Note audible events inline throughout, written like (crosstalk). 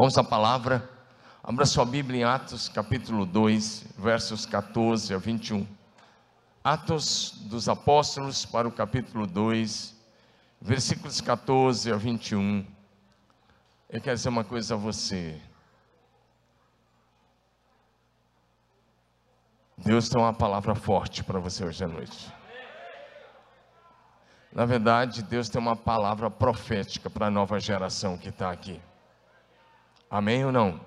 Vamos à palavra. Abra sua Bíblia em Atos, capítulo 2, versos 14 a 21. Atos dos Apóstolos, para o capítulo 2, versículos 14 a 21. Eu quero dizer uma coisa a você. Deus tem uma palavra forte para você hoje à noite. Na verdade, Deus tem uma palavra profética para a nova geração que está aqui. Amém ou não?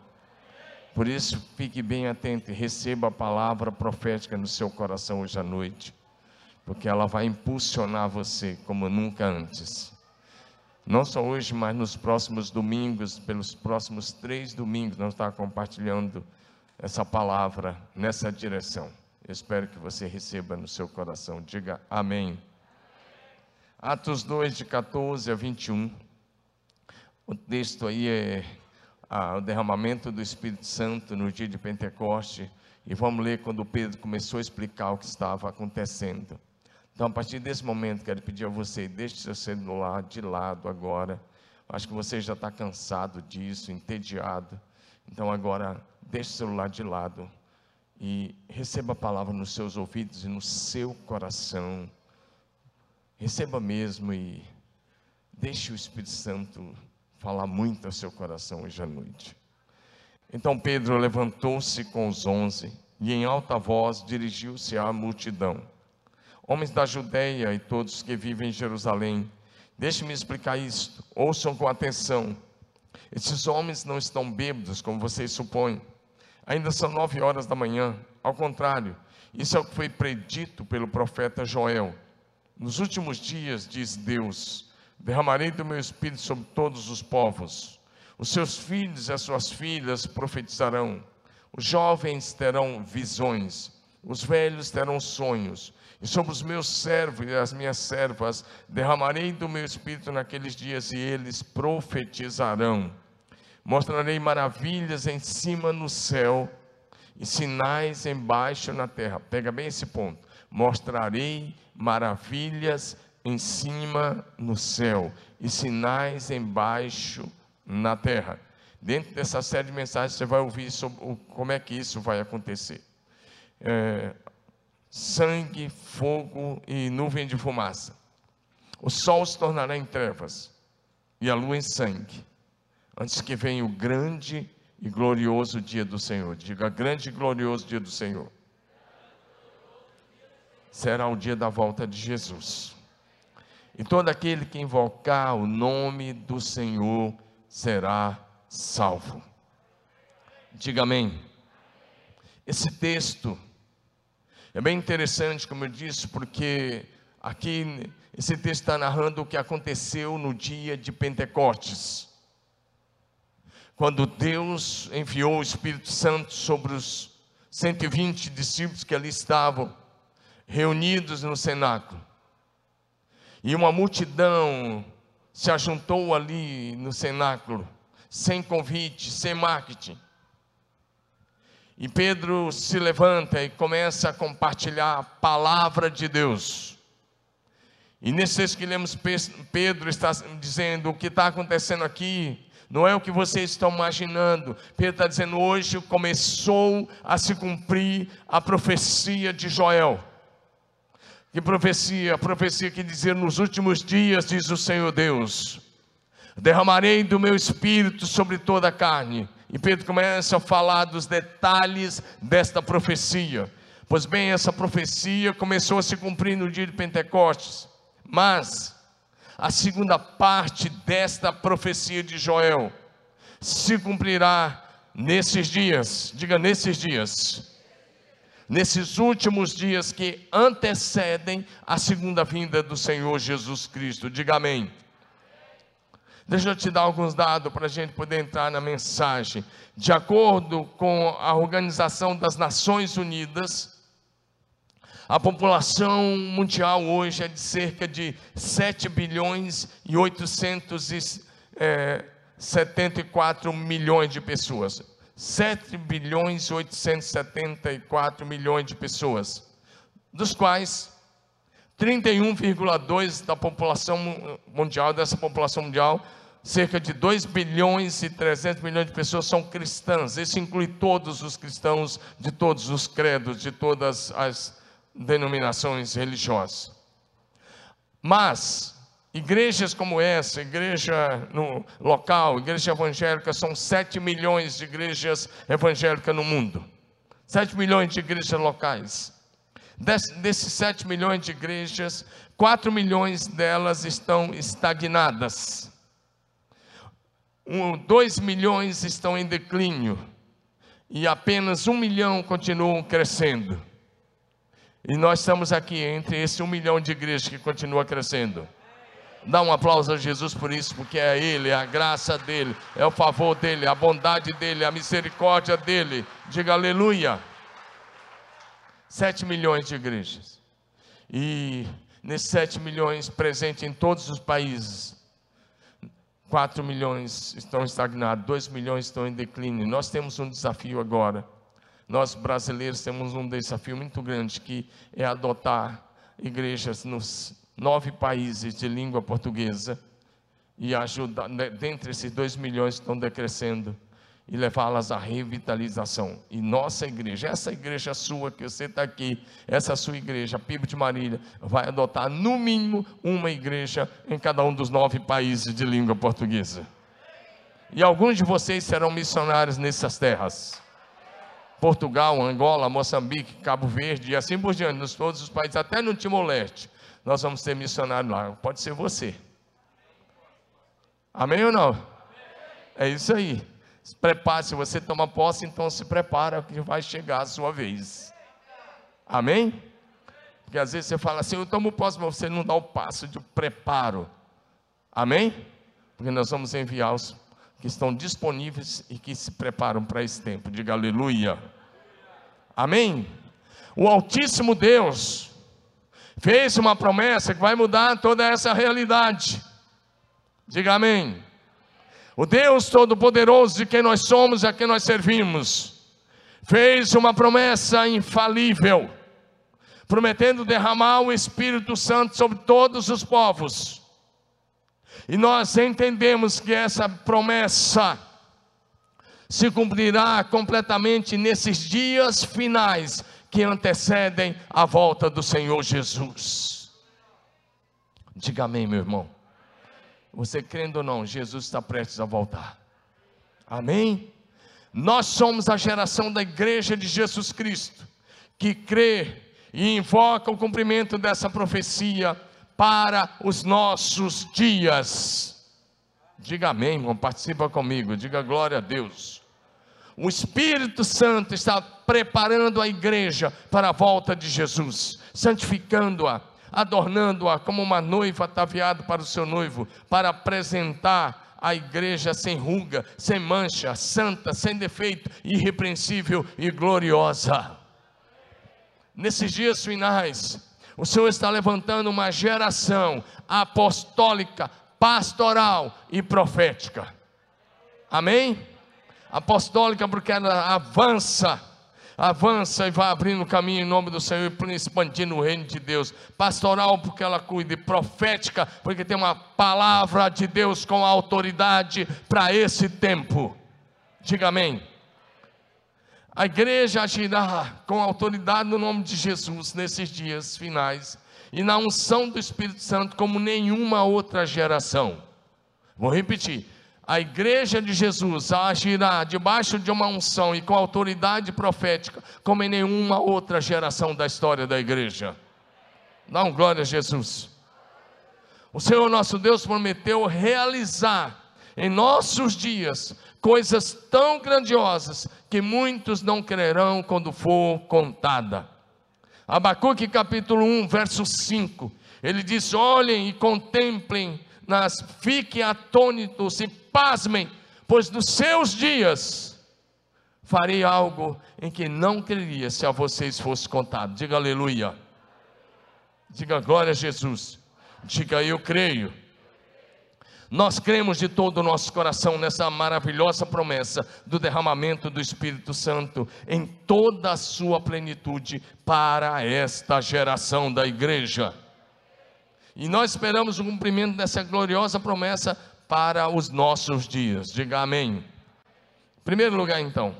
Por isso, fique bem atento e receba a palavra profética no seu coração hoje à noite, porque ela vai impulsionar você como nunca antes. Não só hoje, mas nos próximos domingos, pelos próximos três domingos, nós estamos compartilhando essa palavra nessa direção. Eu espero que você receba no seu coração. Diga amém. Atos 2, de 14 a 21. O texto aí é ah, o derramamento do Espírito Santo no dia de Pentecoste. E vamos ler quando Pedro começou a explicar o que estava acontecendo. Então, a partir desse momento, quero pedir a você, deixe seu celular de lado agora. Acho que você já está cansado disso, entediado. Então, agora, deixe o celular de lado e receba a palavra nos seus ouvidos e no seu coração. Receba mesmo e deixe o Espírito Santo falar muito ao seu coração hoje à noite. Então Pedro levantou-se com os onze e em alta voz dirigiu-se à multidão. Homens da Judéia e todos que vivem em Jerusalém, deixe-me explicar isto, ouçam com atenção. Esses homens não estão bêbados, como vocês supõem. Ainda são nove horas da manhã. Ao contrário, isso é o que foi predito pelo profeta Joel. Nos últimos dias, diz Deus, derramarei do meu espírito sobre todos os povos. Os seus filhos e as suas filhas profetizarão. Os jovens terão visões. Os velhos terão sonhos. E sobre os meus servos e as minhas servas derramarei do meu espírito naqueles dias e eles profetizarão. Mostrarei maravilhas em cima no céu e sinais embaixo na terra. Pega bem esse ponto. Mostrarei maravilhas em cima no céu e sinais embaixo na terra. Dentro dessa série de mensagens você vai ouvir sobre como é que isso vai acontecer. É, sangue, fogo e nuvem de fumaça. O sol se tornará em trevas e a lua em sangue, antes que venha o grande e glorioso dia do Senhor. Diga, grande e glorioso dia do Senhor. Será o dia da volta de Jesus. E todo aquele que invocar o nome do Senhor será salvo. Diga amém. Esse texto é bem interessante, como eu disse, porque aqui esse texto está narrando o que aconteceu no dia de Pentecostes. Quando Deus enviou o Espírito Santo sobre os 120 discípulos que ali estavam, reunidos no cenáculo. E uma multidão se ajuntou ali no cenáculo, sem convite, sem marketing. E Pedro se levanta e começa a compartilhar a palavra de Deus. E nesse texto que lemos, Pedro está dizendo: o que está acontecendo aqui não é o que vocês estão imaginando. Pedro está dizendo: hoje começou a se cumprir a profecia de Joel. Que profecia? Profecia que dizia: Nos últimos dias, diz o Senhor Deus, derramarei do meu espírito sobre toda a carne. E Pedro começa a falar dos detalhes desta profecia. Pois bem, essa profecia começou a se cumprir no dia de Pentecostes. Mas a segunda parte desta profecia de Joel se cumprirá nesses dias. Diga nesses dias nesses últimos dias que antecedem a segunda vinda do Senhor Jesus Cristo. Diga amém. Deixa eu te dar alguns dados para a gente poder entrar na mensagem. De acordo com a Organização das Nações Unidas, a população mundial hoje é de cerca de 7 bilhões e 874 eh, milhões de pessoas. 7 bilhões e 874 milhões de pessoas, dos quais 31,2 da população mundial, dessa população mundial, cerca de 2 bilhões e 300 milhões de pessoas são cristãs. Isso inclui todos os cristãos de todos os credos, de todas as denominações religiosas. Mas igrejas como essa, igreja no local, igreja evangélica, são 7 milhões de igrejas evangélicas no mundo. 7 milhões de igrejas locais. desses 7 milhões de igrejas, 4 milhões delas estão estagnadas. 2 milhões estão em declínio. E apenas 1 milhão continuam crescendo. E nós estamos aqui entre esse 1 milhão de igrejas que continua crescendo. Dá um aplauso a Jesus por isso, porque é Ele, é a graça dEle, é o favor dEle, a bondade dEle, a misericórdia dEle. Diga aleluia. Sete milhões de igrejas. E nesses sete milhões presentes em todos os países, quatro milhões estão estagnados, dois milhões estão em declínio. Nós temos um desafio agora. Nós brasileiros temos um desafio muito grande que é adotar igrejas nos nove países de língua portuguesa e ajudar, né, dentre esses dois milhões estão decrescendo, e levá-las à revitalização. E nossa igreja, essa igreja sua que você está aqui, essa sua igreja, PIB de Marília, vai adotar no mínimo uma igreja em cada um dos nove países de língua portuguesa. E alguns de vocês serão missionários nessas terras. Portugal, Angola, Moçambique, Cabo Verde e assim por diante, nos todos os países, até no Timor-Leste nós vamos ter missionário lá. Pode ser você. Amém ou não? É isso aí. Se prepare, se você toma posse, então se prepara que vai chegar a sua vez. Amém? Porque às vezes você fala assim, eu tomo posse, mas você não dá o passo de preparo. Amém? Porque nós vamos enviar os que estão disponíveis e que se preparam para esse tempo. Diga aleluia. Amém? O Altíssimo Deus fez uma promessa que vai mudar toda essa realidade. Diga amém. O Deus Todo-Poderoso de quem nós somos e a quem nós servimos, fez uma promessa infalível, prometendo derramar o Espírito Santo sobre todos os povos. E nós entendemos que essa promessa se cumprirá completamente nesses dias finais que antecedem a volta do Senhor Jesus. Diga amém, meu irmão. Você crendo ou não, Jesus está prestes a voltar. Amém? Nós somos a geração da igreja de Jesus Cristo, que crê e invoca o cumprimento dessa profecia para os nossos dias. Diga amém, irmão, participa comigo, diga glória a Deus. O Espírito Santo está preparando a igreja para a volta de Jesus, santificando-a, adornando-a como uma noiva ataviada para o seu noivo, para apresentar a igreja sem ruga, sem mancha, santa, sem defeito, irrepreensível e gloriosa. Nesses dias finais, o Senhor está levantando uma geração apostólica, pastoral e profética. Amém? Apostólica, porque ela avança, avança e vai abrindo caminho em nome do Senhor e expandindo o reino de Deus. Pastoral, porque ela cuida, e profética, porque tem uma palavra de Deus com autoridade para esse tempo. Diga amém. A igreja agirá com autoridade no nome de Jesus nesses dias finais e na unção do Espírito Santo como nenhuma outra geração. Vou repetir: a igreja de Jesus agirá debaixo de uma unção e com autoridade profética, como em nenhuma outra geração da história da igreja. Dá um glória a Jesus. O Senhor nosso Deus prometeu realizar em nossos dias coisas tão grandiosas que muitos não crerão quando for contada. Abacuque capítulo 1, verso 5. Ele diz: Olhem e contemplem nas fiquem atônitos e pasmem, pois nos seus dias farei algo em que não creria se a vocês fosse contado. Diga aleluia. Diga glória a Jesus. Diga eu creio. Nós cremos de todo o nosso coração nessa maravilhosa promessa do derramamento do Espírito Santo em toda a sua plenitude para esta geração da igreja. E nós esperamos o cumprimento dessa gloriosa promessa para os nossos dias. Diga amém. Primeiro lugar, então,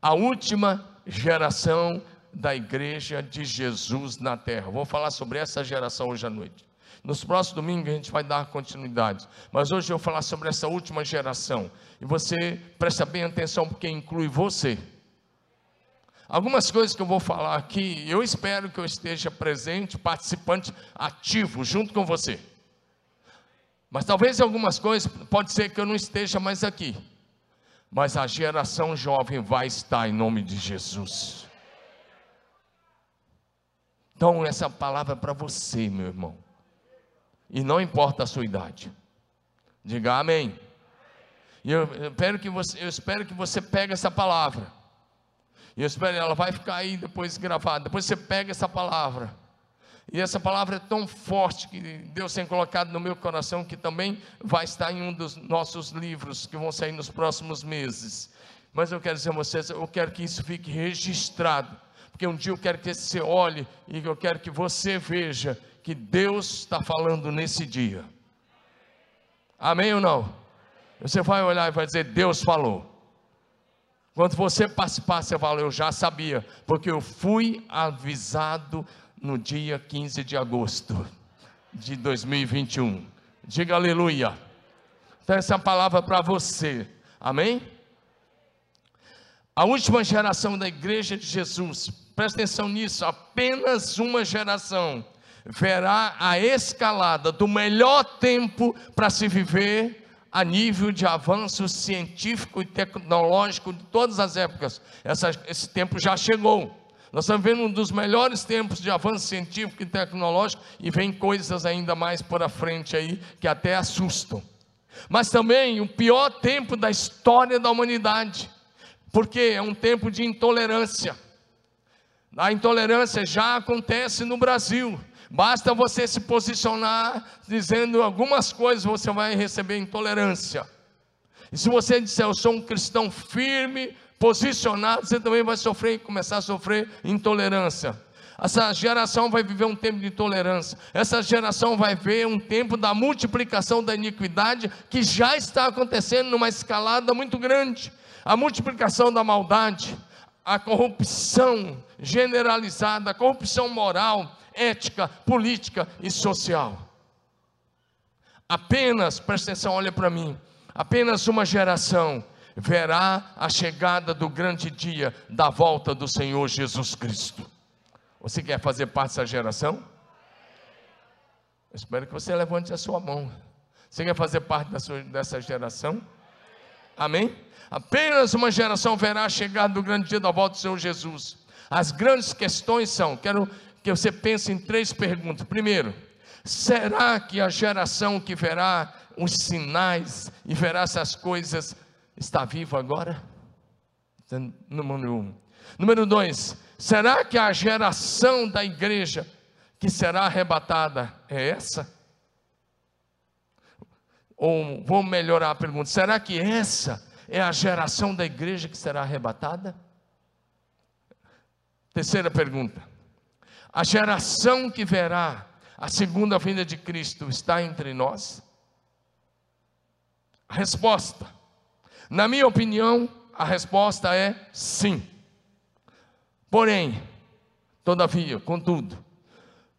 a última geração da igreja de Jesus na terra. Vou falar sobre essa geração hoje à noite. Nos próximos domingos a gente vai dar continuidade. Mas hoje eu vou falar sobre essa última geração. E você presta bem atenção, porque inclui você. Algumas coisas que eu vou falar aqui, eu espero que eu esteja presente, participante ativo, junto com você. Mas talvez algumas coisas, pode ser que eu não esteja mais aqui. Mas a geração jovem vai estar em nome de Jesus. Então, essa palavra é para você, meu irmão. E não importa a sua idade. Diga amém. E eu espero que você, eu espero que você pegue essa palavra. E eu espero, ela vai ficar aí depois gravada. Depois você pega essa palavra. E essa palavra é tão forte que Deus tem colocado no meu coração que também vai estar em um dos nossos livros que vão sair nos próximos meses. Mas eu quero dizer a vocês, eu quero que isso fique registrado, porque um dia eu quero que você olhe e eu quero que você veja que Deus está falando nesse dia. Amém ou não? Você vai olhar e vai dizer: Deus falou. Quando você participar, você fala: Eu já sabia, porque eu fui avisado no dia 15 de agosto de 2021. Diga aleluia. Então, essa é palavra para você. Amém? A última geração da igreja de Jesus, presta atenção nisso, apenas uma geração verá a escalada do melhor tempo para se viver a nível de avanço científico e tecnológico de todas as épocas. Essa, esse tempo já chegou. Nós estamos vendo um dos melhores tempos de avanço científico e tecnológico e vem coisas ainda mais por a frente aí que até assustam. Mas também o pior tempo da história da humanidade, porque é um tempo de intolerância. A intolerância já acontece no Brasil. Basta você se posicionar dizendo algumas coisas, você vai receber intolerância. E se você disser, eu sou um cristão firme, posicionado, você também vai sofrer, começar a sofrer intolerância. Essa geração vai viver um tempo de intolerância. Essa geração vai ver um tempo da multiplicação da iniquidade que já está acontecendo numa escalada muito grande. A multiplicação da maldade, a corrupção generalizada, a corrupção moral, ética, política e social. Apenas, presta atenção, olha para mim, apenas uma geração verá a chegada do grande dia da volta do Senhor Jesus Cristo. Você quer fazer parte dessa geração? Eu espero que você levante a sua mão. Você quer fazer parte dessa, geração? Amém? Apenas uma geração verá a chegada do grande dia da volta do Senhor Jesus. As grandes questões são, quero que você pense em três perguntas. Primeiro, será que a geração que verá os sinais e verá essas coisas está viva agora? Número um. Número dois, será que a geração da igreja que será arrebatada é essa? Ou vou melhorar a pergunta: será que essa é a geração da igreja que será arrebatada? Terceira pergunta: a geração que verá a segunda vinda de Cristo está entre nós? Resposta, na minha opinião, a resposta é sim. Porém, todavia, contudo,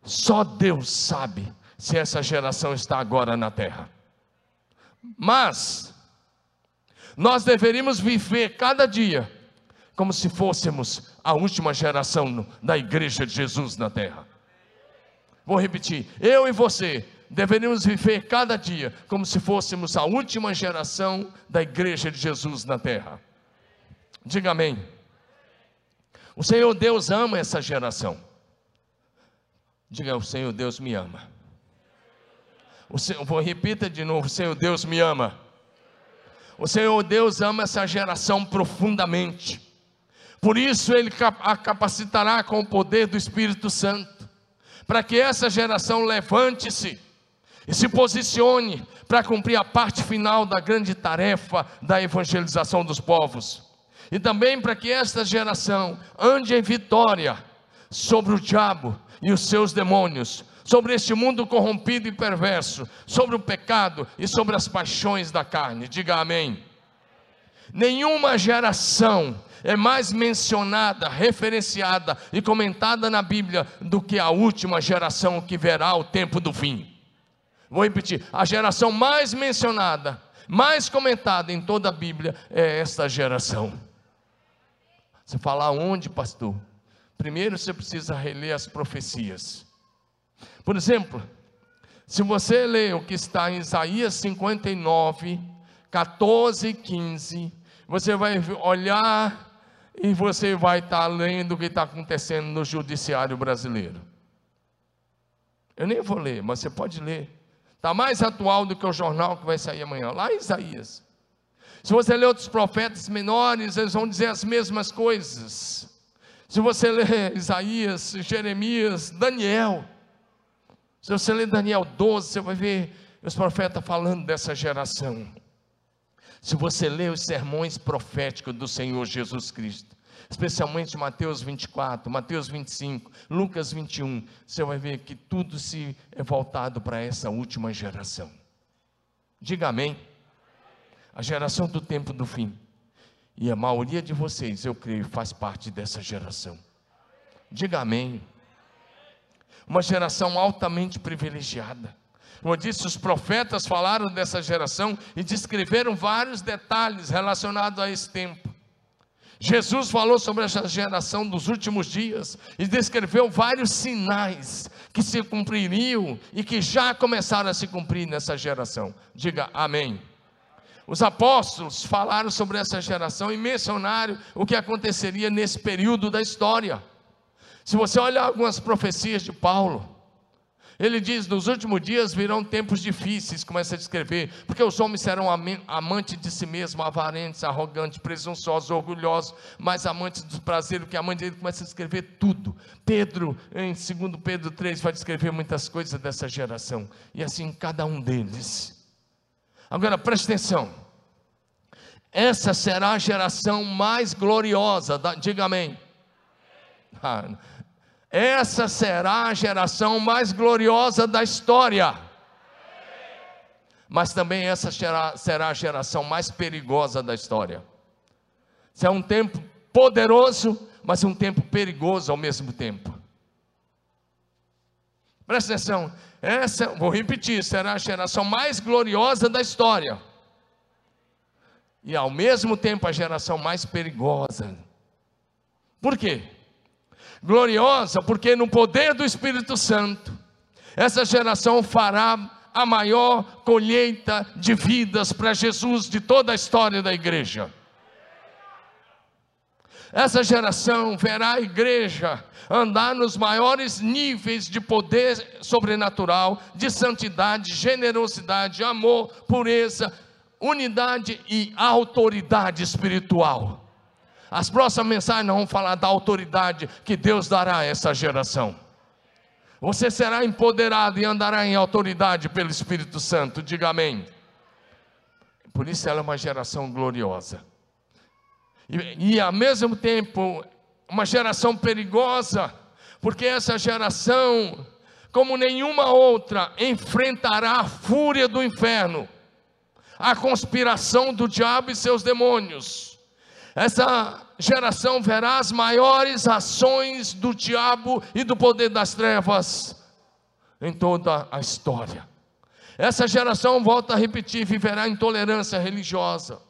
só Deus sabe se essa geração está agora na terra. Mas, nós deveríamos viver cada dia como se fôssemos a última geração da igreja de Jesus na terra. Vou repetir: eu e você deveríamos viver cada dia como se fôssemos a última geração da igreja de Jesus na terra. Diga amém. O Senhor Deus ama essa geração. Diga, o Senhor Deus me ama. O Senhor, vou repita de novo: o Senhor Deus me ama. O Senhor Deus ama essa geração profundamente. Por isso ele a capacitará com o poder do Espírito Santo, para que essa geração levante-se e se posicione para cumprir a parte final da grande tarefa da evangelização dos povos. E também para que esta geração ande em vitória sobre o diabo e os seus demônios, sobre este mundo corrompido e perverso, sobre o pecado e sobre as paixões da carne. Diga amém. Nenhuma geração é mais mencionada, referenciada e comentada na Bíblia do que a última geração que verá o tempo do fim. Vou repetir: a geração mais mencionada, mais comentada em toda a Bíblia é esta geração. Você fala onde, pastor? Primeiro você precisa reler as profecias. Por exemplo, se você ler o que está em Isaías 59, 14 e 15, você vai olhar e você vai estar lendo o que está acontecendo no judiciário brasileiro. Eu nem vou ler, mas você pode ler. Está mais atual do que o jornal que vai sair amanhã, lá em Isaías. Se você ler outros profetas menores, eles vão dizer as mesmas coisas. Se você ler Isaías, Jeremias, Daniel, se você ler Daniel 12, você vai ver os profetas falando dessa geração. Se você ler os sermões proféticos do Senhor Jesus Cristo, especialmente Mateus 24, Mateus 25, Lucas 21, você vai ver que tudo se é voltado para essa última geração. Diga amém. A geração do tempo do fim. E a maioria de vocês, eu creio, faz parte dessa geração. Diga amém. Uma geração altamente privilegiada como disse, os profetas falaram dessa geração e descreveram vários detalhes relacionados a esse tempo. Jesus falou sobre essa geração dos últimos dias e descreveu vários sinais que se cumpririam e que já começaram a se cumprir nessa geração. Diga amém. Os apóstolos falaram sobre essa geração e mencionaram o que aconteceria nesse período da história. Se você olhar algumas profecias de Paulo, ele diz: nos últimos dias virão tempos difíceis, começa a descrever, porque os homens serão amantes de si mesmos, avarentos, arrogantes, presunçosos, orgulhosos, mais amantes do prazer do que amantes. Ele começa a descrever tudo. Pedro, em 2 Pedro 3, vai descrever muitas coisas dessa geração, e assim cada um deles. Agora preste atenção, essa será a geração mais gloriosa, diga amém. Ah, essa será a geração mais gloriosa da história. Mas também essa será, a geração mais perigosa da história. Isso é um tempo poderoso, mas um tempo perigoso ao mesmo tempo. Presta atenção, essa, vou repetir, será a geração mais gloriosa da história. E ao mesmo tempo a geração mais perigosa. Por quê? Gloriosa, porque no poder do Espírito Santo, essa geração fará a maior colheita de vidas para Jesus de toda a história da igreja. Essa geração verá a igreja andar nos maiores níveis de poder sobrenatural, de santidade, generosidade, amor, pureza, unidade e autoridade espiritual. As próximas mensagens vão falar da autoridade que Deus dará a essa geração. Você será empoderado e andará em autoridade pelo Espírito Santo, diga amém. Por isso ela é uma geração gloriosa. E, e ao mesmo tempo, uma geração perigosa, porque essa geração, como nenhuma outra, enfrentará a fúria do inferno, a conspiração do diabo e seus demônios essa geração verá as maiores ações do diabo e do poder das trevas em toda a história. Essa geração, volta a repetir, viverá intolerância religiosa.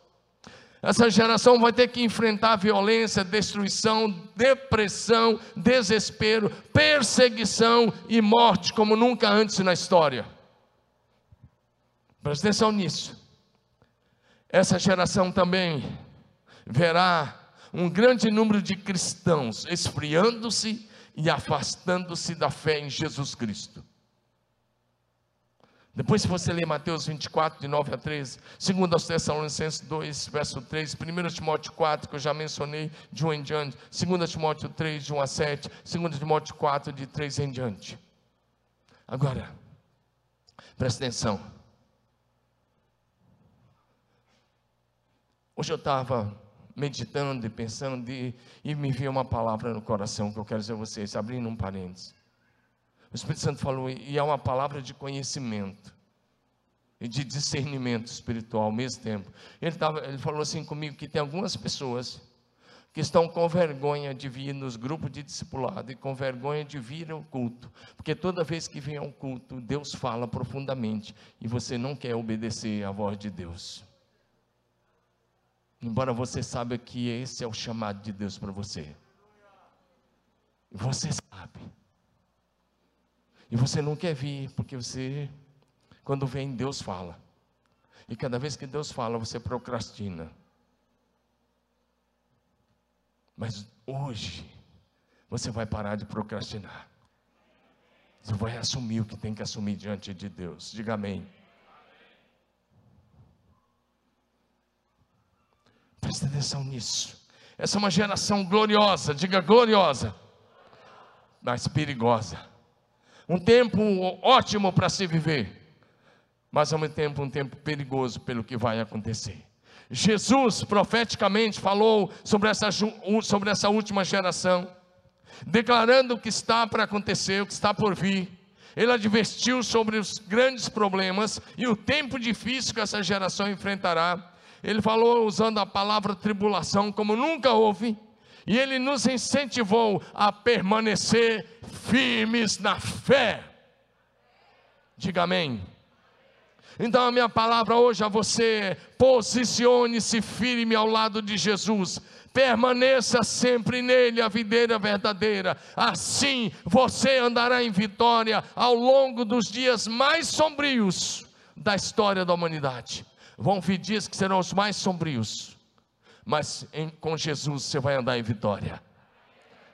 Essa geração vai ter que enfrentar violência, destruição, depressão, desespero, perseguição e morte como nunca antes na história. Presta atenção nisso. Essa geração também verá um grande número de cristãos esfriando-se e afastando-se da fé em Jesus Cristo. Depois, se você ler Mateus 24, de 9 a 13, 2 Tessalonicenses 2, verso 3, 1 Timóteo 4, que eu já mencionei, de 1 em diante, 2 Timóteo 3, de 1 a 7, 2 Timóteo 4, de 3 em diante. Agora, presta atenção. Hoje eu estava meditando e pensando, e, e me veio uma palavra no coração que eu quero dizer a vocês, abrindo um parênteses. O Espírito Santo falou, e é uma palavra de conhecimento e de discernimento espiritual ao mesmo tempo. Ele, tava, ele falou assim comigo que tem algumas pessoas que estão com vergonha de vir nos grupos de discipulado e com vergonha de vir ao culto, porque toda vez que vem ao culto, Deus fala profundamente e você não quer obedecer à voz de Deus. Embora você saiba que esse é o chamado de Deus para você. E você sabe. E você não quer vir, porque você, quando vem, Deus fala. E cada vez que Deus fala, você procrastina. Mas hoje, você vai parar de procrastinar. Você vai assumir o que tem que assumir diante de Deus. Diga amém. Presta atenção nisso. Essa é uma geração gloriosa, diga gloriosa, mas perigosa. Um tempo ótimo para se viver, mas ao mesmo tempo um tempo perigoso pelo que vai acontecer. Jesus profeticamente falou sobre essa, sobre essa última geração, declarando o que está para acontecer, o que está por vir. Ele advertiu sobre os grandes problemas e o tempo difícil que essa geração enfrentará. Ele falou usando a palavra tribulação como nunca houve, e ele nos incentivou a permanecer firmes na fé. Diga amém. Então a minha palavra hoje a você, posicione-se firme ao lado de Jesus. Permaneça sempre nele, a videira verdadeira. Assim você andará em vitória ao longo dos dias mais sombrios da história da humanidade. Vão vir dias que serão os mais sombrios, mas em, com Jesus você vai andar em vitória.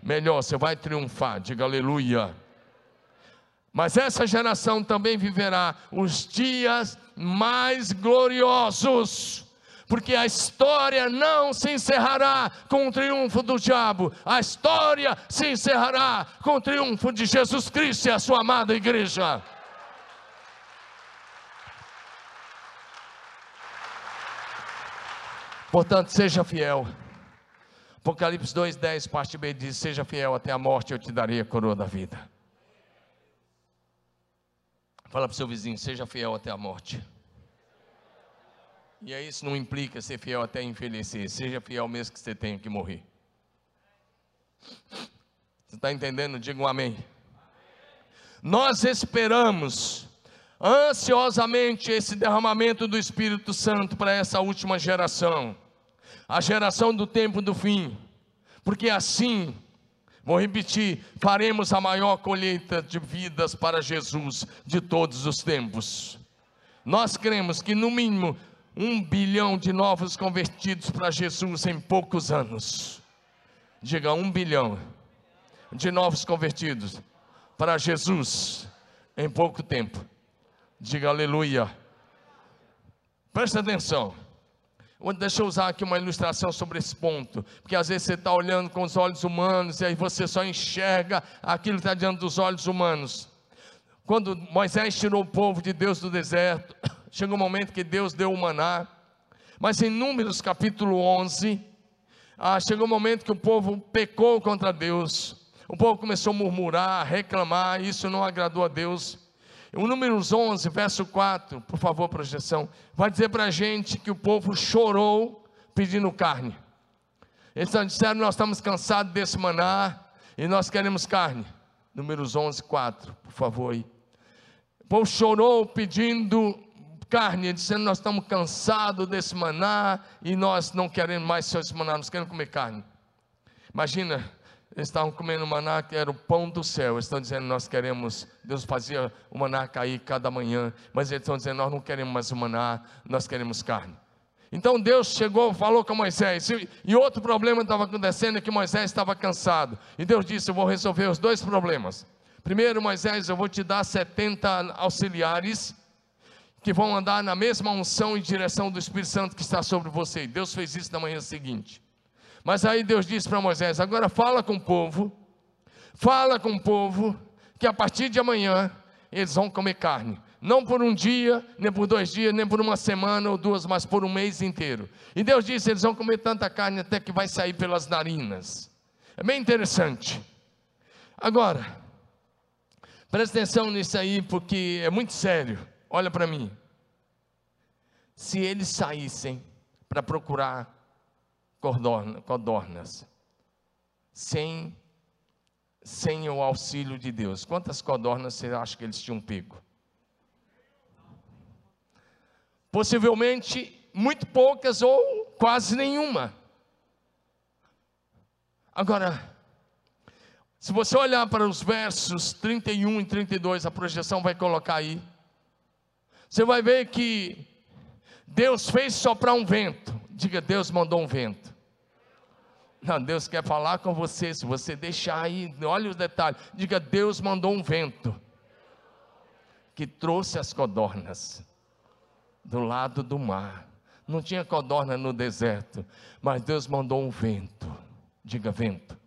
Melhor, você vai triunfar. Diga aleluia. Mas essa geração também viverá os dias mais gloriosos, porque a história não se encerrará com o triunfo do diabo, a história se encerrará com o triunfo de Jesus Cristo e a sua amada igreja. Portanto, seja fiel. Apocalipse 2,10, parte B diz: Seja fiel até a morte, eu te darei a coroa da vida. Fala para o seu vizinho, seja fiel até a morte. E aí isso não implica ser fiel até envelhecer. Seja fiel mesmo que você tenha que morrer. Você está entendendo? Diga um amém. Nós esperamos ansiosamente esse derramamento do Espírito Santo para essa última geração, a geração do tempo do fim, porque assim Vou repetir: faremos a maior colheita de vidas para Jesus de todos os tempos. Nós cremos que, no mínimo, um bilhão de novos convertidos para Jesus em poucos anos. Diga um bilhão de novos convertidos para Jesus em pouco tempo. Diga aleluia. Presta atenção. Deixa eu usar aqui uma ilustração sobre esse ponto, porque às vezes você está olhando com os olhos humanos e aí você só enxerga aquilo que está diante dos olhos humanos. Quando Moisés tirou o povo de Deus do deserto, (coughs) chegou um momento que Deus deu o maná, mas em Números capítulo 11, ah, chegou um momento que o povo pecou contra Deus, o povo começou a murmurar, a reclamar, isso não agradou a Deus. O Números 11, verso 4, por favor, projeção, vai dizer para a gente que o povo chorou pedindo carne. Eles disseram: Nós estamos cansados desse maná e nós queremos carne. Números 11, 4, por favor. Aí. O povo chorou pedindo carne, dizendo: Nós estamos cansados desse maná e nós não queremos mais esse maná, nós queremos comer carne. Imagina estavam comendo maná que era o pão do céu. Eles estão dizendo, nós queremos, Deus fazia o maná cair cada manhã, mas eles estão dizendo, nós não queremos mais o maná, nós queremos carne. Então Deus chegou, falou com Moisés, e outro problema estava acontecendo é que Moisés estava cansado. E Deus disse: Eu vou resolver os dois problemas. Primeiro, Moisés, eu vou te dar 70 auxiliares que vão andar na mesma unção e direção do Espírito Santo que está sobre você. Deus fez isso na manhã seguinte. Mas aí Deus disse para Moisés: agora fala com o povo, fala com o povo, que a partir de amanhã eles vão comer carne. Não por um dia, nem por dois dias, nem por uma semana ou duas, mas por um mês inteiro. E Deus disse: eles vão comer tanta carne até que vai sair pelas narinas. É bem interessante. Agora, Presta atenção nisso aí, porque é muito sério. Olha para mim. Se eles saíssem para procurar codornas, sem, sem o auxílio de Deus, quantas codornas você acha que eles tinham pego? Possivelmente muito poucas ou quase nenhuma. Agora, se você olhar para os versos 31 e 32, a projeção vai colocar aí. Você vai ver que Deus fez soprar um vento. Diga, Deus mandou um vento. Não, Deus quer falar com você. Se você deixar aí, olha os detalhes. Diga, Deus mandou um vento que trouxe as codornas do lado do mar. Não tinha codorna no deserto, mas Deus mandou um vento. Diga, vento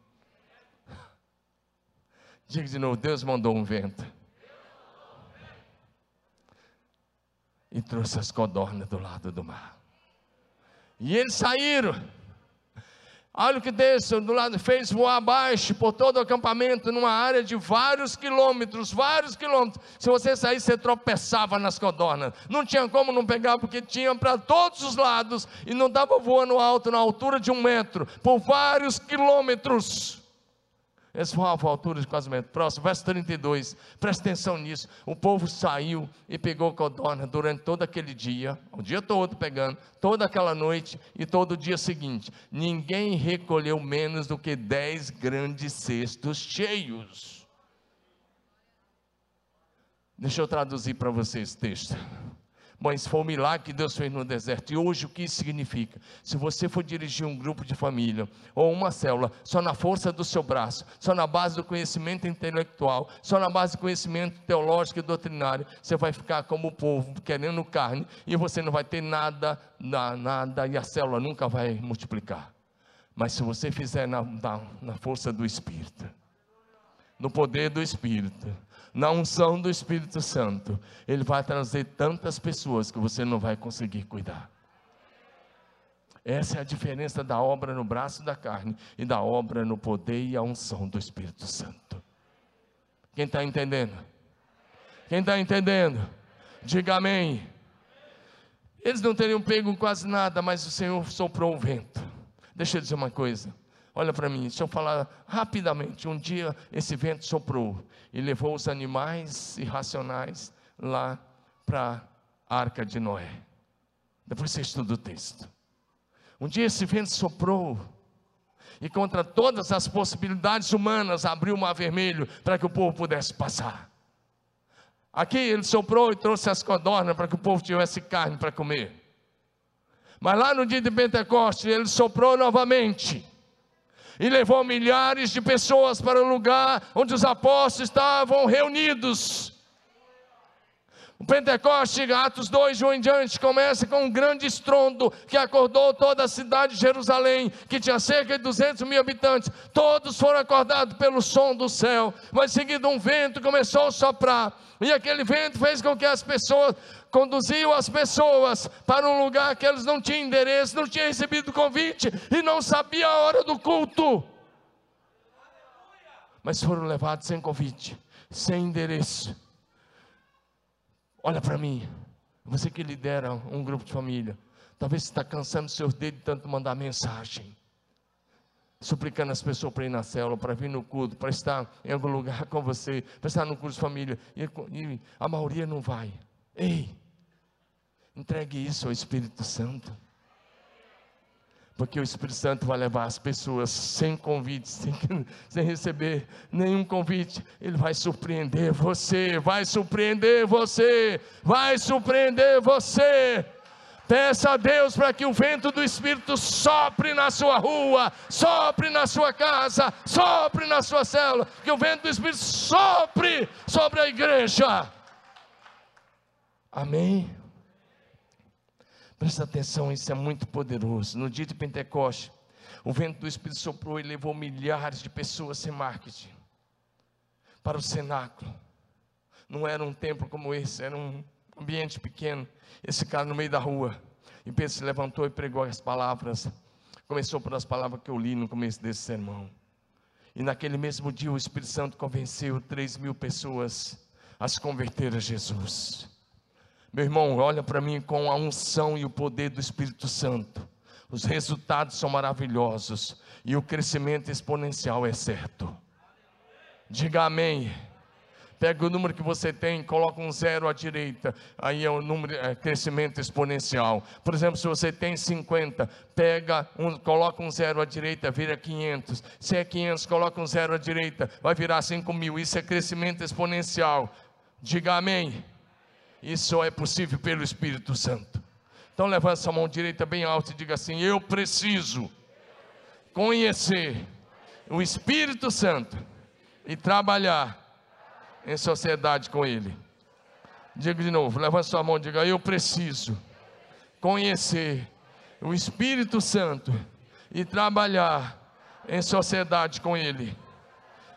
Diga de novo: Deus mandou um vento. E trouxe as codornas do lado do mar. E eles saíram. Olha o que Deus do lado fez voar abaixo por todo o acampamento, numa área de vários quilômetros, vários quilômetros. Se você saísse, você tropeçava nas codornas. Não tinha como não pegar, porque tinha para todos os lados e não estava voando alto, na altura de um metro, por vários quilômetros. Eles voavam a altura de casamento. Próximo, verso 32. Presta atenção nisso. O povo saiu e pegou codorna durante todo aquele dia, o dia todo pegando, toda aquela noite e todo o dia seguinte. Ninguém recolheu menos do que dez grandes cestos cheios. Deixa eu traduzir para vocês esse texto. Mas foi um milagre que Deus fez no deserto. E hoje o que isso significa? Se você for dirigir um grupo de família ou uma célula, só na força do seu braço, só na base do conhecimento intelectual, só na base do conhecimento teológico e doutrinário, você vai ficar como o povo, querendo carne, e você não vai ter nada, nada, e a célula nunca vai multiplicar. Mas se você fizer na, na, na força do Espírito, no poder do Espírito, na unção do Espírito Santo, Ele vai trazer tantas pessoas que você não vai conseguir cuidar. Essa é a diferença da obra no braço da carne e da obra no poder e a unção do Espírito Santo. Quem está entendendo? Quem está entendendo? Diga amém. Eles não teriam pego quase nada, mas o Senhor soprou o vento. Deixa eu dizer uma coisa. Olha para mim, deixa eu falar rapidamente. Um dia esse vento soprou e levou os animais irracionais lá para a arca de Noé. Depois você estuda o texto. Um dia esse vento soprou e contra todas as possibilidades humanas abriu o mar vermelho para que o povo pudesse passar. Aqui ele soprou e trouxe as codornas para que o povo tivesse carne para comer. Mas lá no dia de Pentecostes ele soprou novamente e levou milhares de pessoas para o lugar onde os apóstolos estavam reunidos. O Pentecoste, Atos 2, de um em diante, começa com um grande estrondo que acordou toda a cidade de Jerusalém, que tinha cerca de 200 mil habitantes. Todos foram acordados pelo som do céu, mas em seguida um vento começou a soprar, e aquele vento fez com que as pessoas conduziam as pessoas para um lugar que eles não tinham endereço, não tinham recebido convite e não sabiam a hora do culto. Mas foram levados sem convite, sem endereço Olha para mim, você que lidera um grupo de família, talvez está cansando seus dedos de tanto mandar mensagem, suplicando as pessoas para ir na célula, para vir no culto, para estar em algum lugar com você, para estar no curso de família, e a maioria não vai. Ei, entregue isso ao Espírito Santo porque o Espírito Santo vai levar as pessoas sem convite, (laughs) sem, sem, receber nenhum convite. Ele vai surpreender você, vai surpreender você, vai surpreender você. Peça a Deus para que o vento do Espírito sopre na sua rua, sopre na sua casa, sopre na sua célula, que o vento do Espírito sopre sobre a igreja. Amém. Presta atenção, isso é muito poderoso. No dia de Pentecoste, o vento do Espírito soprou e levou milhares de pessoas sem marketing para o cenáculo. Não era um templo como esse, era um ambiente pequeno. Esse cara no meio da rua. E Pedro se levantou e pregou as palavras. Começou pelas palavras que eu li no começo desse sermão. E naquele mesmo dia o Espírito Santo convenceu 3 mil pessoas a se converter a Jesus. Meu irmão, olha para mim com a unção e o poder do Espírito Santo. Os resultados são maravilhosos e o crescimento exponencial é certo. Diga amém. Pega o número que você tem, coloca um zero à direita, aí é o número, é crescimento exponencial. Por exemplo, se você tem 50, pega um, coloca um zero à direita, vira 500. Se é 500, coloca um zero à direita, vai virar 5 mil. Isso é crescimento exponencial. Diga amém. Isso é possível pelo Espírito Santo. Então levanta sua mão direita bem alta e diga assim: Eu preciso conhecer o Espírito Santo e trabalhar em sociedade com Ele. Diga de novo, levanta sua mão e diga: Eu preciso conhecer o Espírito Santo e trabalhar em sociedade com Ele.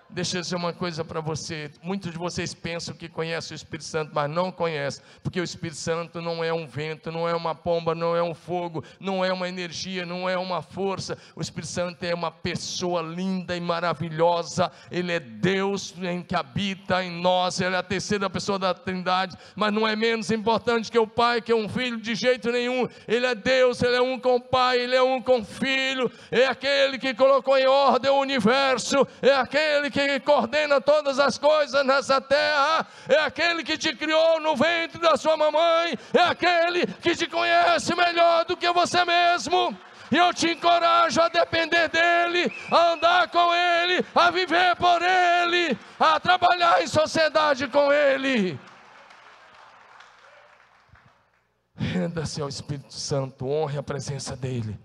Deixa eu dizer uma coisa para você. Muitos de vocês pensam que conhecem o Espírito Santo, mas não conhecem, porque o Espírito Santo não é um vento, não é uma pomba, não é um fogo, não é uma energia, não é uma força. O Espírito Santo é uma pessoa linda e maravilhosa. Ele é Deus em que habita em nós. Ele é a terceira pessoa da Trindade, mas não é menos importante que o Pai, que é um filho de jeito nenhum. Ele é Deus, ele é um com o Pai, ele é um com o Filho. É aquele que colocou em ordem o universo, é aquele que que coordena todas as coisas nessa terra, é aquele que te criou no ventre da sua mamãe, é aquele que te conhece melhor do que você mesmo. E eu te encorajo a depender dEle, a andar com Ele, a viver por Ele, a trabalhar em sociedade com Ele. Renda-se ao Espírito Santo, honre a presença dEle.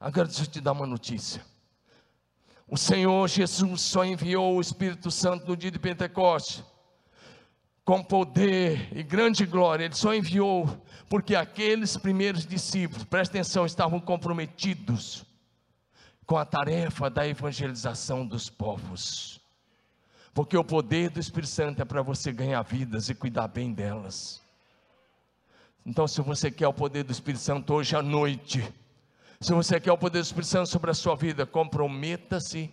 Agora deixa eu te dar uma notícia. O Senhor Jesus só enviou o Espírito Santo no dia de Pentecostes, com poder e grande glória. Ele só enviou porque aqueles primeiros discípulos, presta atenção, estavam comprometidos com a tarefa da evangelização dos povos. Porque o poder do Espírito Santo é para você ganhar vidas e cuidar bem delas. Então, se você quer o poder do Espírito Santo hoje à noite, se você quer o poder do Espírito Santo sobre a sua vida, comprometa-se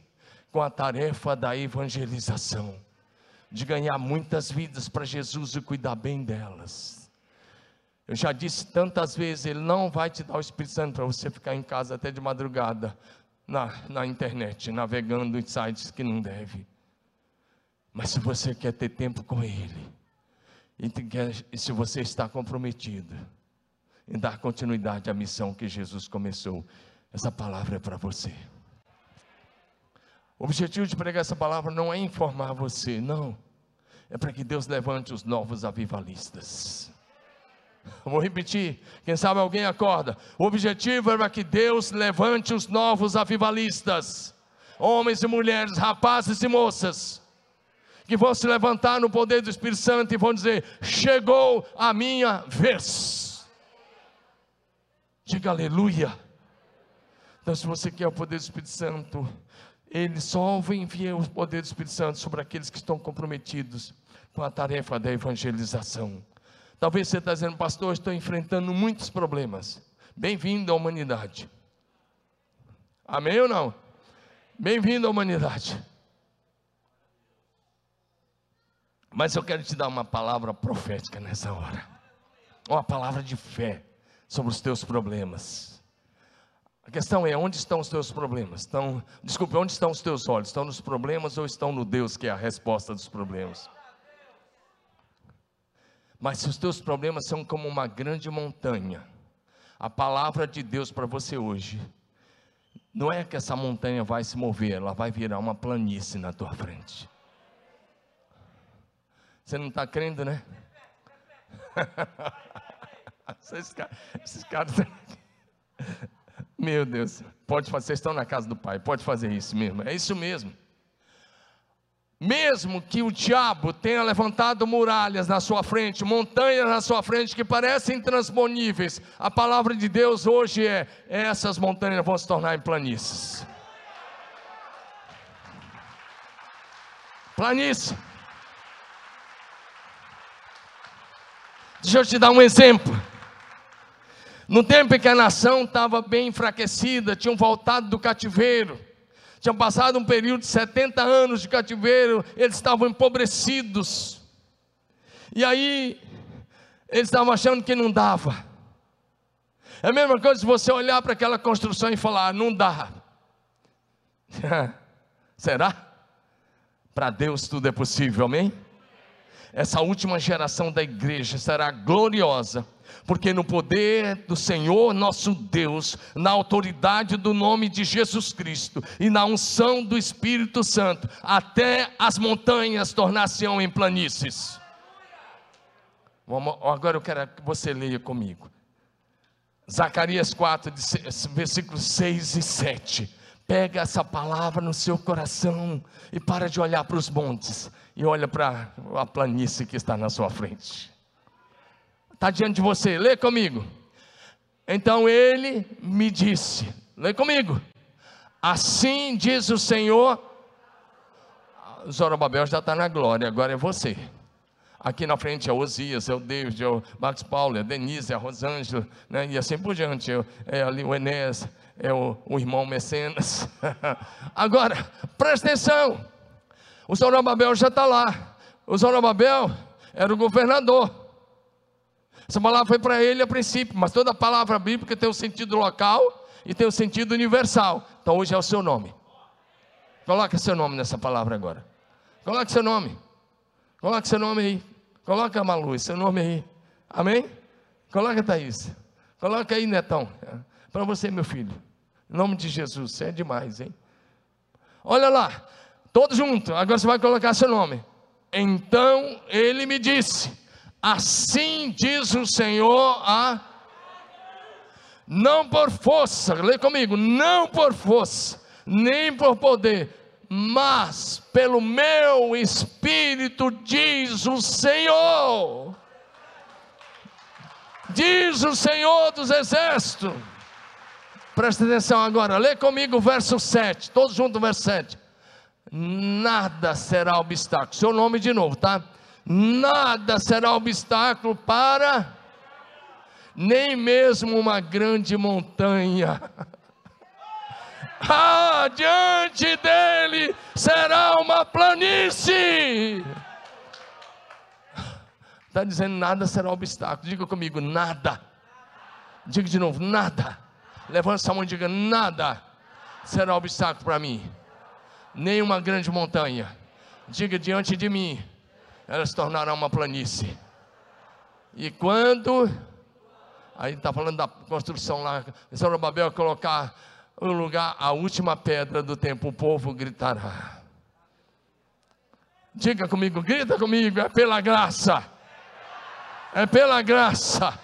com a tarefa da evangelização, de ganhar muitas vidas para Jesus e cuidar bem delas. Eu já disse tantas vezes, Ele não vai te dar o Espírito Santo para você ficar em casa até de madrugada, na, na internet, navegando em sites que não deve. Mas se você quer ter tempo com Ele, e se você está comprometido, em dar continuidade à missão que Jesus começou. Essa palavra é para você. O objetivo de pregar essa palavra não é informar você, não. É para que Deus levante os novos avivalistas. Vou repetir, quem sabe alguém acorda. O objetivo é para que Deus levante os novos avivalistas, homens e mulheres, rapazes e moças, que vão se levantar no poder do Espírito Santo e vão dizer: Chegou a minha vez. Diga aleluia. Então, se você quer o poder do Espírito Santo, ele só envia o poder do Espírito Santo sobre aqueles que estão comprometidos com a tarefa da evangelização. Talvez você está dizendo, pastor, estou enfrentando muitos problemas. Bem-vindo à humanidade. Amém ou não? Bem-vindo à humanidade. Mas eu quero te dar uma palavra profética nessa hora. Uma palavra de fé sobre os teus problemas. A questão é: onde estão os teus problemas? Estão, desculpe, onde estão os teus olhos? Estão nos problemas ou estão no Deus que é a resposta dos problemas? Mas se os teus problemas são como uma grande montanha, a palavra de Deus para você hoje não é que essa montanha vai se mover, ela vai virar uma planície na tua frente. Você não está crendo, né? (laughs) (laughs) Esses caras, (laughs) esses. Meu Deus, pode fazer, vocês estão na casa do Pai, pode fazer isso mesmo, é isso mesmo. Mesmo que o diabo tenha levantado muralhas na sua frente, montanhas na sua frente que parecem intransponíveis, a palavra de Deus hoje é: essas montanhas vão se tornar em planícies. Planície. Deixa eu te dar um exemplo. No tempo em que a nação estava bem enfraquecida, tinham voltado do cativeiro, Tinha passado um período de 70 anos de cativeiro, eles estavam empobrecidos. E aí, eles estavam achando que não dava. É a mesma coisa se você olhar para aquela construção e falar: não dá. (laughs) Será? Para Deus tudo é possível, amém? Essa última geração da igreja será gloriosa, porque no poder do Senhor nosso Deus, na autoridade do nome de Jesus Cristo e na unção do Espírito Santo, até as montanhas tornar-se-ão em planícies. Agora eu quero que você leia comigo. Zacarias 4, versículos 6 e 7. Pega essa palavra no seu coração e para de olhar para os montes e olha para a planície que está na sua frente. Está diante de você, lê comigo. Então ele me disse, lê comigo. Assim diz o Senhor. Zorobabel já está na glória, agora é você. Aqui na frente é o Osias, é o David, é o Max Paulo, é a Denise, é a Rosângela, né? e assim por diante. É, é ali o Enéas, é o, o irmão Mecenas. (laughs) Agora, presta atenção. O Zorobabel já está lá. O Zorobabel era o governador. Essa palavra foi para ele a princípio, mas toda palavra bíblica tem o um sentido local e tem o um sentido universal. Então hoje é o seu nome. Coloque seu nome nessa palavra agora. Coloque seu nome. Coloque seu nome aí. Coloca Malu, seu nome aí. Amém? Coloca Thaís. Coloca aí, Netão. Para você, meu filho. Em nome de Jesus, você é demais, hein? Olha lá, todos juntos, agora você vai colocar seu nome. Então ele me disse: Assim diz o Senhor a. Não por força, lê comigo, não por força, nem por poder, mas pelo meu espírito, diz o Senhor. Diz o Senhor dos Exércitos. Presta atenção agora, lê comigo o verso 7, todos juntos o verso 7. Nada será obstáculo, seu nome de novo, tá? Nada será obstáculo para, nem mesmo uma grande montanha. (laughs) ah, diante dele será uma planície. Está (laughs) dizendo nada será obstáculo. Diga comigo, nada. Diga de novo, nada Levante sua mão e diga: nada será obstáculo para mim, nem uma grande montanha. Diga diante de mim, ela se tornará uma planície. E quando, aí está falando da construção lá, Zorobabel colocar no lugar a última pedra do templo, o povo gritará. Diga comigo, grita comigo, é pela graça. É pela graça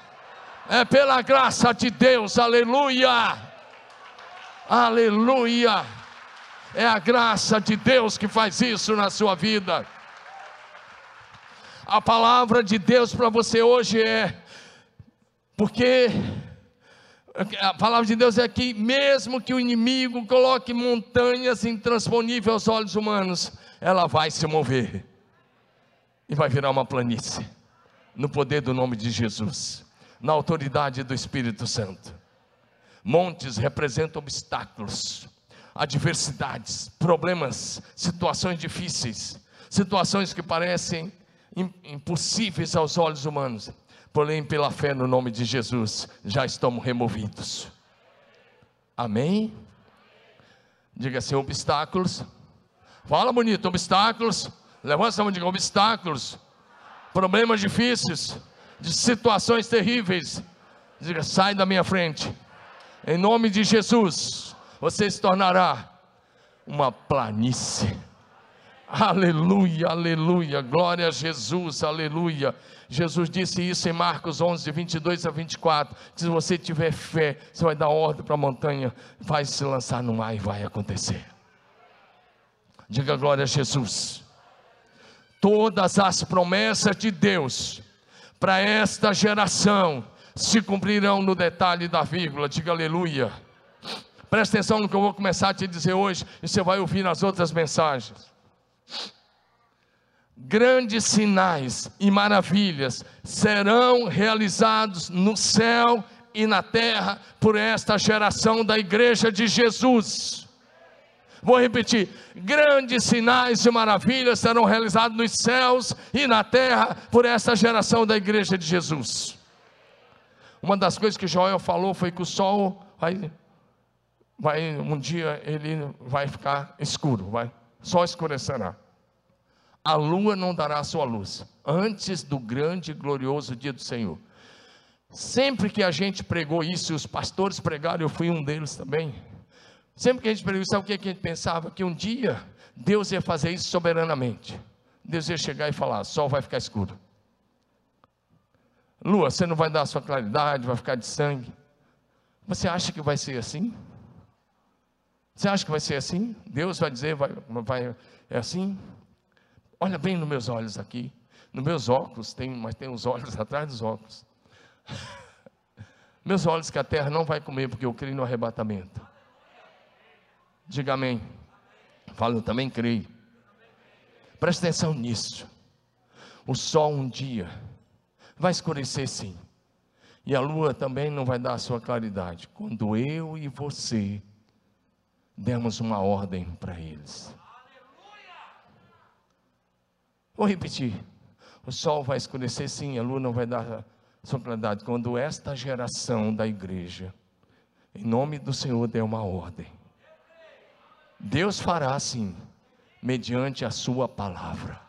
é pela graça de Deus, aleluia, aleluia. É a graça de Deus que faz isso na sua vida. A palavra de Deus para você hoje é, porque a palavra de Deus é que, mesmo que o inimigo coloque montanhas intransponíveis aos olhos humanos, ela vai se mover e vai virar uma planície, no poder do nome de Jesus na autoridade do Espírito Santo. Montes representam obstáculos, adversidades, problemas, situações difíceis, situações que parecem impossíveis aos olhos humanos, porém, pela fé no nome de Jesus, já estamos removidos. Amém? Diga assim: obstáculos. Fala bonito, obstáculos. Levanta a mão e diga: obstáculos, problemas difíceis de situações terríveis, diga: sai da minha frente, em nome de Jesus, você se tornará uma planície. Aleluia, aleluia, glória a Jesus, aleluia. Jesus disse isso em Marcos 11, 22 a 24: se você tiver fé, você vai dar ordem para a montanha, vai se lançar no mar e vai acontecer. Diga glória a Jesus. Todas as promessas de Deus para esta geração se cumprirão no detalhe da vírgula. Diga aleluia. Presta atenção no que eu vou começar a te dizer hoje, e você vai ouvir nas outras mensagens. Grandes sinais e maravilhas serão realizados no céu e na terra por esta geração da igreja de Jesus. Vou repetir: grandes sinais e maravilhas serão realizados nos céus e na terra por esta geração da igreja de Jesus. Uma das coisas que Joel falou foi que o sol vai, vai um dia ele vai ficar escuro, vai só escurecerá. A lua não dará sua luz antes do grande e glorioso dia do Senhor. Sempre que a gente pregou isso, e os pastores pregaram, eu fui um deles também. Sempre que a gente pregou isso, sabe o que a gente pensava? Que um dia Deus ia fazer isso soberanamente. Deus ia chegar e falar: sol vai ficar escuro. Lua, você não vai dar a sua claridade, vai ficar de sangue. Você acha que vai ser assim? Você acha que vai ser assim? Deus vai dizer, vai, vai é assim? Olha bem nos meus olhos aqui. Nos meus óculos, tem, mas tem os olhos (laughs) atrás dos óculos. meus olhos que a terra não vai comer, porque eu creio no arrebatamento. Diga amém. Fala, eu também creio. Presta atenção nisso. O sol um dia vai escurecer sim. E a lua também não vai dar a sua claridade. Quando eu e você demos uma ordem para eles. Vou repetir. O sol vai escurecer sim, a lua não vai dar sua claridade. Quando esta geração da igreja, em nome do Senhor, der uma ordem. Deus fará assim, mediante a sua palavra.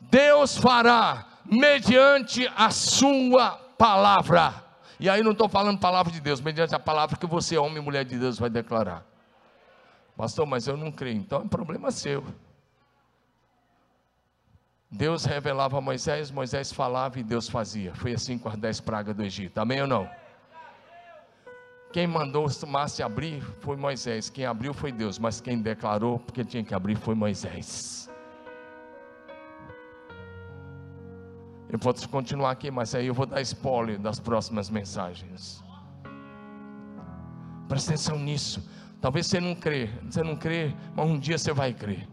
Deus fará mediante a sua palavra. E aí não estou falando palavra de Deus, mediante a palavra que você, homem e mulher de Deus, vai declarar. Pastor, mas eu não creio. Então é um problema seu. Deus revelava a Moisés, Moisés falava e Deus fazia. Foi assim com as dez pragas do Egito. Amém ou não? Quem mandou o mar se abrir foi Moisés. Quem abriu foi Deus. Mas quem declarou porque tinha que abrir foi Moisés. Eu posso continuar aqui, mas aí eu vou dar spoiler das próximas mensagens. Presta atenção nisso. Talvez você não crê, você não crê, mas um dia você vai crer.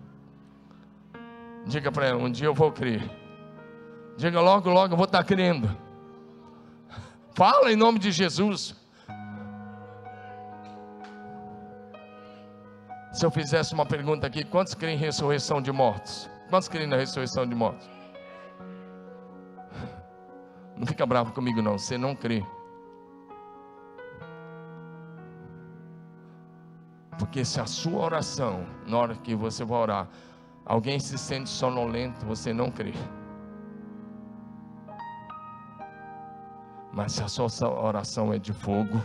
Diga para ela, um dia eu vou crer. Diga logo, logo eu vou estar crendo. Fala em nome de Jesus. Se eu fizesse uma pergunta aqui, quantos creem em ressurreição de mortos? Quantos creem na ressurreição de mortos? Não fica bravo comigo não, você não crê. Porque se a sua oração, na hora que você vai orar, alguém se sente sonolento, você não crê. Mas se a sua oração é de fogo,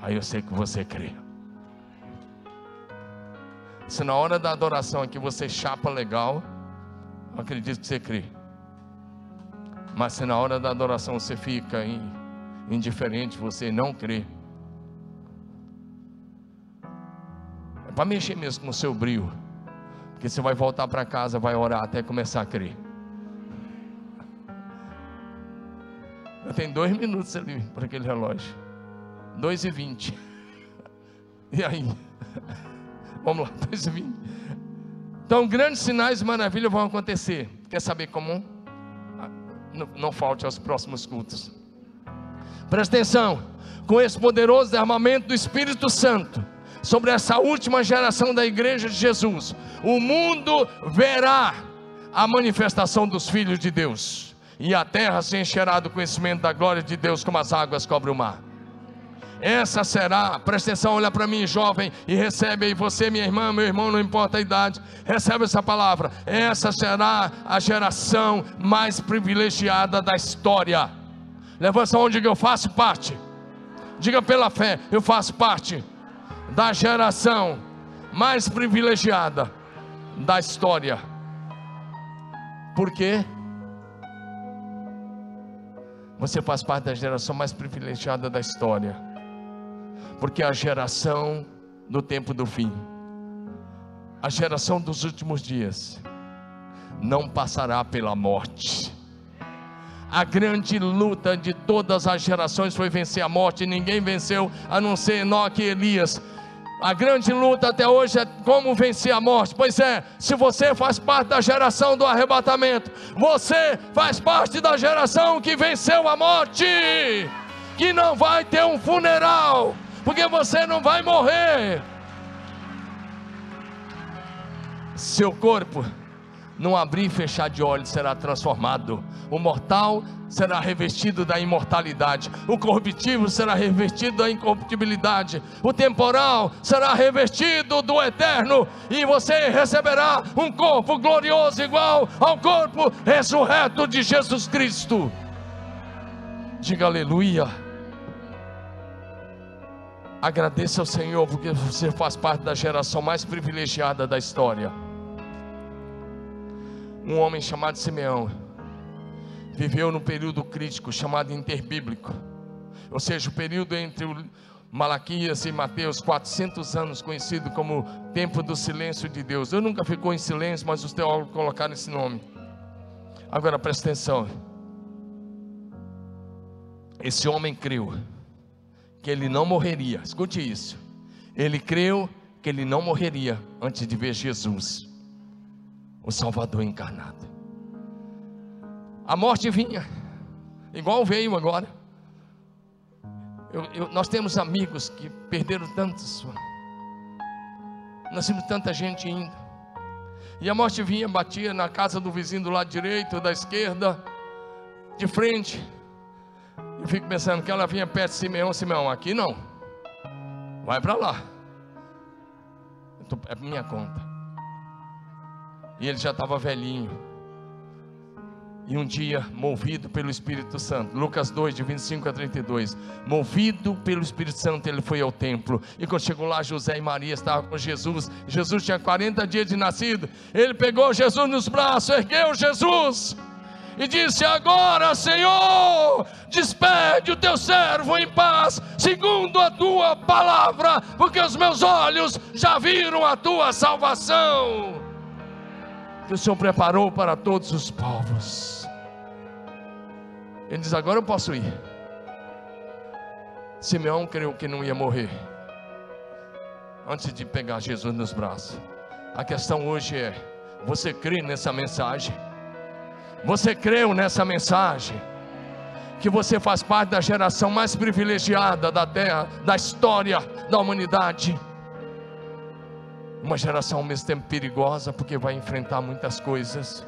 aí eu sei que você crê. Se na hora da adoração aqui você chapa legal, eu acredito que você crê. Mas se na hora da adoração você fica indiferente, você não crê. É para mexer mesmo com o seu brilho. Porque você vai voltar para casa, vai orar até começar a crer. Eu tenho dois minutos ali para aquele relógio. Dois e vinte. E aí? Vamos lá, dois e vinte. Então, grandes sinais e maravilhas vão acontecer. Quer saber como? Não, falte aos próximos cultos. Presta atenção, com esse poderoso derramamento do Espírito Santo sobre essa última geração da igreja de Jesus, o mundo verá a manifestação dos filhos de Deus, e a terra se encherá do conhecimento da glória de Deus, como as águas cobrem o mar. Essa será, presta atenção, olha para mim, jovem, e recebe aí, você, minha irmã, meu irmão, não importa a idade, recebe essa palavra. Essa será a geração mais privilegiada da história. Levanta onde eu faço parte. Diga pela fé, eu faço parte da geração mais privilegiada da história. Por quê? Você faz parte da geração mais privilegiada da história porque a geração do tempo do fim, a geração dos últimos dias, não passará pela morte. A grande luta de todas as gerações foi vencer a morte, ninguém venceu a não ser Enoque e Elias. A grande luta até hoje é como vencer a morte. Pois é, se você faz parte da geração do arrebatamento, você faz parte da geração que venceu a morte, que não vai ter um funeral, porque você não vai morrer. Seu corpo, não abrir e fechar de olhos, será transformado. O mortal será revestido da imortalidade, o corruptível será revestido da incorruptibilidade, o temporal será revestido do eterno, e você receberá um corpo glorioso igual ao corpo ressurreto de Jesus Cristo. Diga aleluia. Agradeça ao Senhor porque você faz parte da geração mais privilegiada da história. Um homem chamado Simeão viveu num período crítico chamado interbíblico, ou seja, o período entre Malaquias e Mateus, 400 anos, conhecido como tempo do silêncio de Deus. Eu nunca ficou em silêncio, mas os teólogos colocaram esse nome. Agora presta atenção. Esse homem creu que ele não morreria. Escute isso. Ele creu que ele não morreria antes de ver Jesus, o Salvador encarnado. A morte vinha, igual veio agora. Eu, eu, nós temos amigos que perderam tantos, nós temos tanta gente indo. E a morte vinha, batia na casa do vizinho do lado direito, da esquerda, de frente. Eu fico pensando que ela vinha perto de Simeão, Simeão, aqui não. Vai para lá. Tô, é minha conta. E ele já estava velhinho. E um dia, movido pelo Espírito Santo, Lucas 2, de 25 a 32, movido pelo Espírito Santo, ele foi ao templo. E quando chegou lá, José e Maria estavam com Jesus. Jesus tinha 40 dias de nascido. Ele pegou Jesus nos braços, ergueu Jesus e disse: Agora, Senhor, despede o teu servo em paz, segundo a tua palavra, porque os meus olhos já viram a tua salvação, que o Senhor preparou para todos os povos. Ele diz: Agora eu posso ir. Simeão creu que não ia morrer antes de pegar Jesus nos braços. A questão hoje é: você crê nessa mensagem? Você creu nessa mensagem? Que você faz parte da geração mais privilegiada da terra, da história da humanidade. Uma geração ao mesmo tempo perigosa, porque vai enfrentar muitas coisas.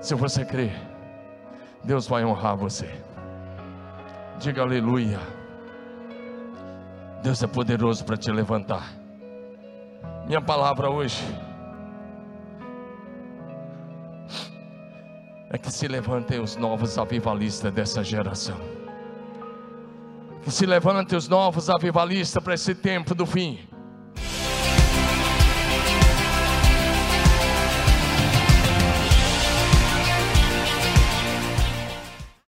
Se você crer, Deus vai honrar você. Diga aleluia. Deus é poderoso para te levantar. Minha palavra hoje é que se levantem os novos avivalistas dessa geração. Que se levantem os novos avivalistas para esse tempo do fim.